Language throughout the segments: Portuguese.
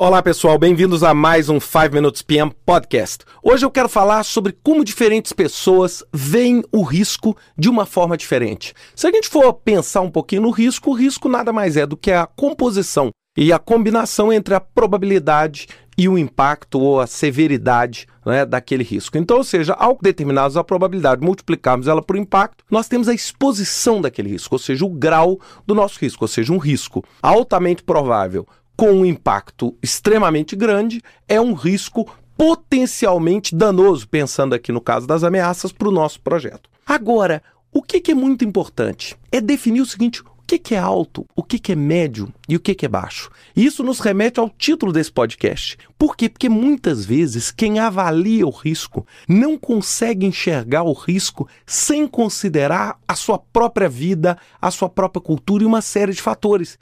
Olá pessoal, bem-vindos a mais um 5 Minutes PM Podcast. Hoje eu quero falar sobre como diferentes pessoas veem o risco de uma forma diferente. Se a gente for pensar um pouquinho no risco, o risco nada mais é do que a composição e a combinação entre a probabilidade e o impacto ou a severidade né, daquele risco. Então, ou seja, ao determinarmos a probabilidade, multiplicarmos ela por impacto, nós temos a exposição daquele risco, ou seja, o grau do nosso risco, ou seja, um risco altamente provável com um impacto extremamente grande, é um risco potencialmente danoso, pensando aqui no caso das ameaças, para o nosso projeto. Agora, o que, é muito importante é definir o seguinte: o que, é alto, o que, é médio e o que, é baixo. Isso nos remete ao título desse podcast. Por quê? Porque muitas vezes quem avalia o risco não consegue enxergar o risco sem considerar a sua própria vida, a sua própria cultura e uma série de fatores.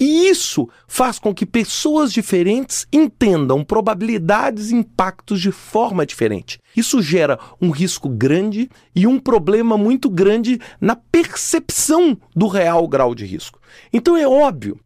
E isso faz com que pessoas diferentes entendam probabilidades e impactos de forma diferente. Isso gera um risco grande e um problema muito grande na percepção do real grau de risco. Então é óbvio,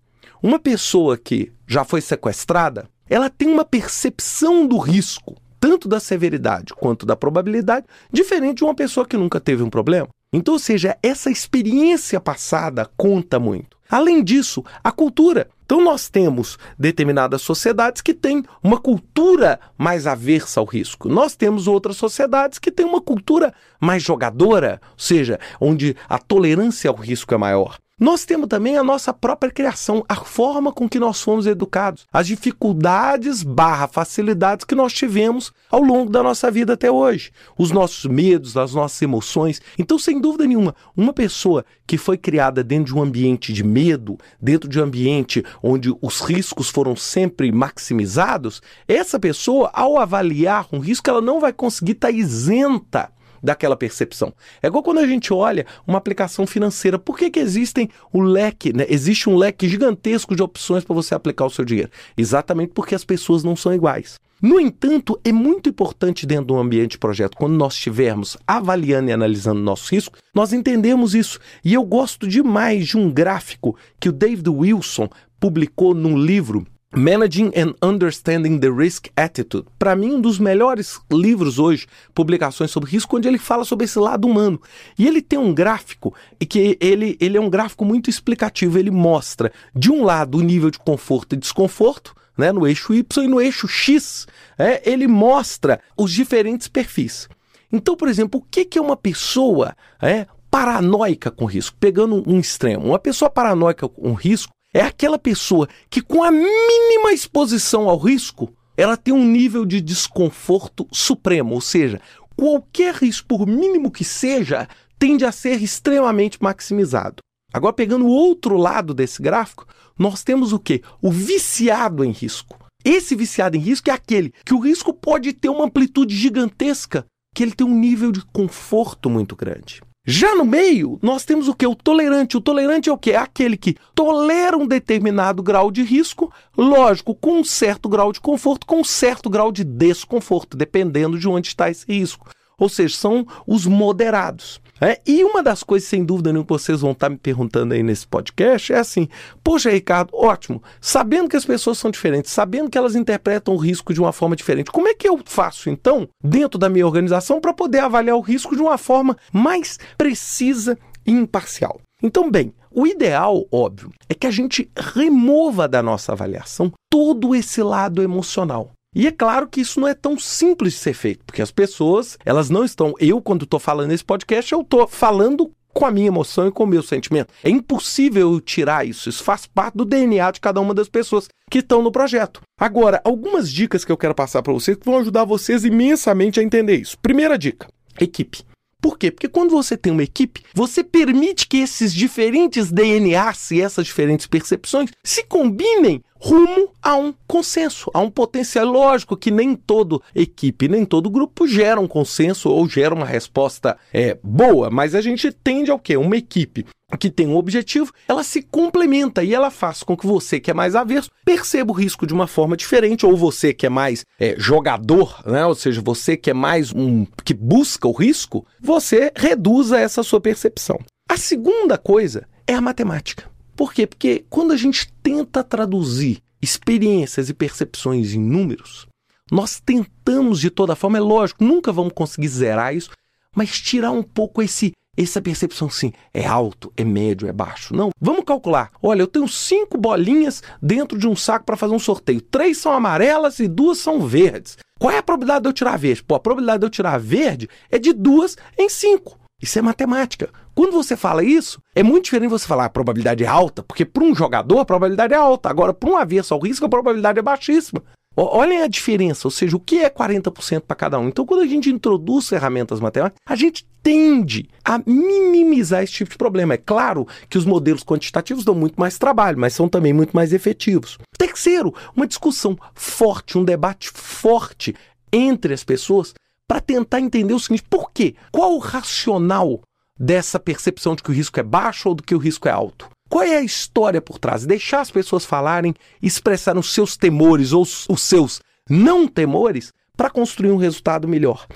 uma pessoa que já foi sequestrada, ela tem uma percepção do risco, tanto da severidade quanto da probabilidade, diferente de uma pessoa que nunca teve um problema. Então, ou seja, essa experiência passada conta muito. Além disso, a cultura. Então, nós temos determinadas sociedades que têm uma cultura mais aversa ao risco. Nós temos outras sociedades que têm uma cultura mais jogadora, ou seja, onde a tolerância ao risco é maior. Nós temos também a nossa própria criação, a forma com que nós fomos educados, as dificuldades barra facilidades que nós tivemos ao longo da nossa vida até hoje, os nossos medos, as nossas emoções. Então, sem dúvida nenhuma, uma pessoa que foi criada dentro de um ambiente de medo, dentro de um ambiente onde os riscos foram sempre maximizados, essa pessoa, ao avaliar um risco, ela não vai conseguir estar isenta daquela percepção. É igual quando a gente olha uma aplicação financeira. Por que, que existem o leque, né? Existe um leque gigantesco de opções para você aplicar o seu dinheiro? Exatamente porque as pessoas não são iguais. No entanto, é muito importante dentro do ambiente de projeto, quando nós estivermos avaliando e analisando nossos riscos, nós entendemos isso. E eu gosto demais de um gráfico que o David Wilson publicou num livro Managing and Understanding the Risk Attitude. Para mim, um dos melhores livros hoje, publicações sobre risco, onde ele fala sobre esse lado humano. E ele tem um gráfico, que ele, ele é um gráfico muito explicativo. Ele mostra, de um lado, o nível de conforto e desconforto, né, no eixo Y, e no eixo X, é, ele mostra os diferentes perfis. Então, por exemplo, o que, que é uma pessoa é, paranoica com risco? Pegando um extremo, uma pessoa paranoica com risco é aquela pessoa que, com a mínima exposição ao risco, ela tem um nível de desconforto supremo, ou seja, qualquer risco, por mínimo que seja, tende a ser extremamente maximizado. Agora, pegando o outro lado desse gráfico, nós temos o que? O viciado em risco. Esse viciado em risco é aquele que o risco pode ter uma amplitude gigantesca, que ele tem um nível de conforto muito grande. Já no meio, nós temos o que? O tolerante. O tolerante é o que? É aquele que tolera um determinado grau de risco, lógico, com um certo grau de conforto, com um certo grau de desconforto, dependendo de onde está esse risco. Ou seja, são os moderados. É, e uma das coisas, sem dúvida nenhuma, que vocês vão estar me perguntando aí nesse podcast é assim: Poxa, Ricardo, ótimo, sabendo que as pessoas são diferentes, sabendo que elas interpretam o risco de uma forma diferente, como é que eu faço, então, dentro da minha organização, para poder avaliar o risco de uma forma mais precisa e imparcial? Então, bem, o ideal, óbvio, é que a gente remova da nossa avaliação todo esse lado emocional. E é claro que isso não é tão simples de ser feito, porque as pessoas, elas não estão. Eu, quando estou falando nesse podcast, eu estou falando com a minha emoção e com o meu sentimento. É impossível eu tirar isso. Isso faz parte do DNA de cada uma das pessoas que estão no projeto. Agora, algumas dicas que eu quero passar para vocês que vão ajudar vocês imensamente a entender isso. Primeira dica: equipe. Por quê? Porque quando você tem uma equipe, você permite que esses diferentes DNAs e essas diferentes percepções se combinem rumo a um consenso, a um potencial. Lógico que nem todo equipe, nem todo grupo gera um consenso ou gera uma resposta é, boa, mas a gente tende ao quê? Uma equipe que tem um objetivo, ela se complementa e ela faz com que você que é mais averso perceba o risco de uma forma diferente, ou você que é mais é, jogador, né? ou seja, você que é mais um que busca o risco, você reduza essa sua percepção. A segunda coisa é a matemática. Por quê? Porque quando a gente tenta traduzir experiências e percepções em números, nós tentamos de toda forma, é lógico, nunca vamos conseguir zerar isso, mas tirar um pouco esse essa percepção sim, é alto, é médio, é baixo. Não, vamos calcular. Olha, eu tenho cinco bolinhas dentro de um saco para fazer um sorteio. Três são amarelas e duas são verdes. Qual é a probabilidade de eu tirar verde? Pô, a probabilidade de eu tirar verde é de duas em cinco. Isso é matemática. Quando você fala isso, é muito diferente você falar a probabilidade é alta, porque para um jogador a probabilidade é alta. Agora, para um avesso ao risco, a probabilidade é baixíssima. Olhem a diferença, ou seja, o que é 40% para cada um. Então, quando a gente introduz ferramentas matemáticas, a gente tende a minimizar esse tipo de problema. É claro que os modelos quantitativos dão muito mais trabalho, mas são também muito mais efetivos. Terceiro, uma discussão forte, um debate forte entre as pessoas para tentar entender o seguinte: por quê? Qual o racional dessa percepção de que o risco é baixo ou do que o risco é alto? Qual é a história por trás? Deixar as pessoas falarem, expressar os seus temores ou os seus não temores para construir um resultado melhor.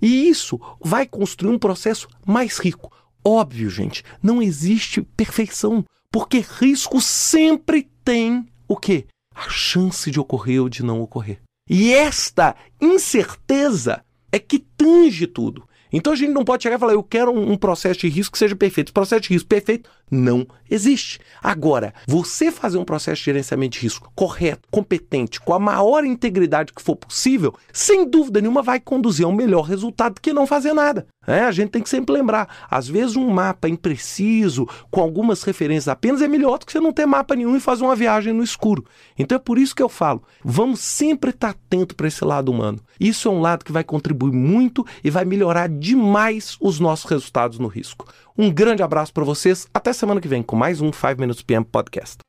E isso vai construir um processo mais rico. Óbvio, gente, não existe perfeição, porque risco sempre tem o quê? A chance de ocorrer ou de não ocorrer. E esta incerteza é que tange tudo. Então a gente não pode chegar e falar, eu quero um, processo de risco que seja perfeito. Esse processo de risco perfeito não existe. Agora, você fazer um processo de gerenciamento de risco correto, competente, com a maior integridade que for possível, sem dúvida nenhuma vai conduzir a um melhor resultado que não fazer nada. É, a gente tem que sempre lembrar, às vezes um mapa impreciso, com algumas referências apenas, é melhor do que você não ter mapa nenhum e fazer uma viagem no escuro. Então é por isso que eu falo, vamos sempre estar atento para esse lado humano. Isso é um lado que vai contribuir muito e vai melhorar demais os nossos resultados no risco. Um grande abraço para vocês, até semana que vem com mais um 5 Minutes PM Podcast.